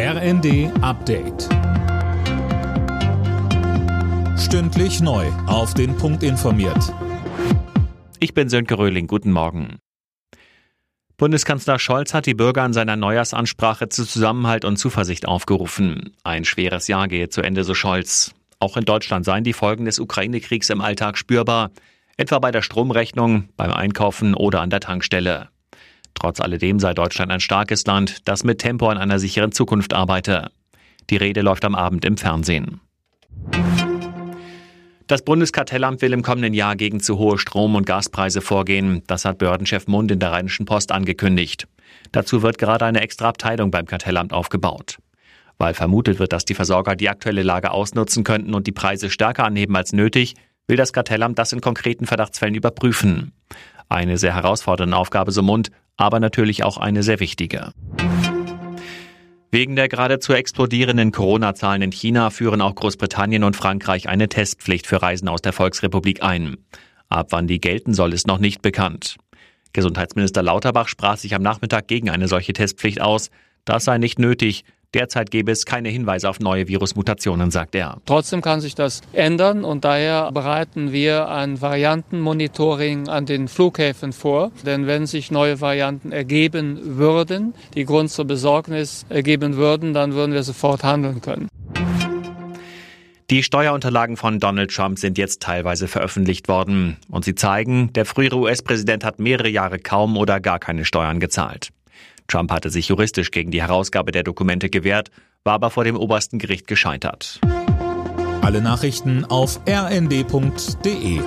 RND Update. Stündlich neu. Auf den Punkt informiert. Ich bin Sönke Röhling. Guten Morgen. Bundeskanzler Scholz hat die Bürger in seiner Neujahrsansprache zu Zusammenhalt und Zuversicht aufgerufen. Ein schweres Jahr gehe zu Ende, so Scholz. Auch in Deutschland seien die Folgen des Ukraine-Kriegs im Alltag spürbar, etwa bei der Stromrechnung, beim Einkaufen oder an der Tankstelle. Trotz alledem sei Deutschland ein starkes Land, das mit Tempo an einer sicheren Zukunft arbeite. Die Rede läuft am Abend im Fernsehen. Das Bundeskartellamt will im kommenden Jahr gegen zu hohe Strom- und Gaspreise vorgehen. Das hat Behördenchef Mund in der Rheinischen Post angekündigt. Dazu wird gerade eine extra Abteilung beim Kartellamt aufgebaut. Weil vermutet wird, dass die Versorger die aktuelle Lage ausnutzen könnten und die Preise stärker anheben als nötig, will das Kartellamt das in konkreten Verdachtsfällen überprüfen. Eine sehr herausfordernde Aufgabe, so Mund, aber natürlich auch eine sehr wichtige. Wegen der geradezu explodierenden Corona-Zahlen in China führen auch Großbritannien und Frankreich eine Testpflicht für Reisen aus der Volksrepublik ein. Ab wann die gelten soll, ist noch nicht bekannt. Gesundheitsminister Lauterbach sprach sich am Nachmittag gegen eine solche Testpflicht aus. Das sei nicht nötig, Derzeit gäbe es keine Hinweise auf neue Virusmutationen, sagt er. Trotzdem kann sich das ändern und daher bereiten wir ein Variantenmonitoring an den Flughäfen vor. Denn wenn sich neue Varianten ergeben würden, die Grund zur Besorgnis ergeben würden, dann würden wir sofort handeln können. Die Steuerunterlagen von Donald Trump sind jetzt teilweise veröffentlicht worden und sie zeigen, der frühere US-Präsident hat mehrere Jahre kaum oder gar keine Steuern gezahlt. Trump hatte sich juristisch gegen die Herausgabe der Dokumente gewehrt, war aber vor dem obersten Gericht gescheitert. Alle Nachrichten auf rnd.de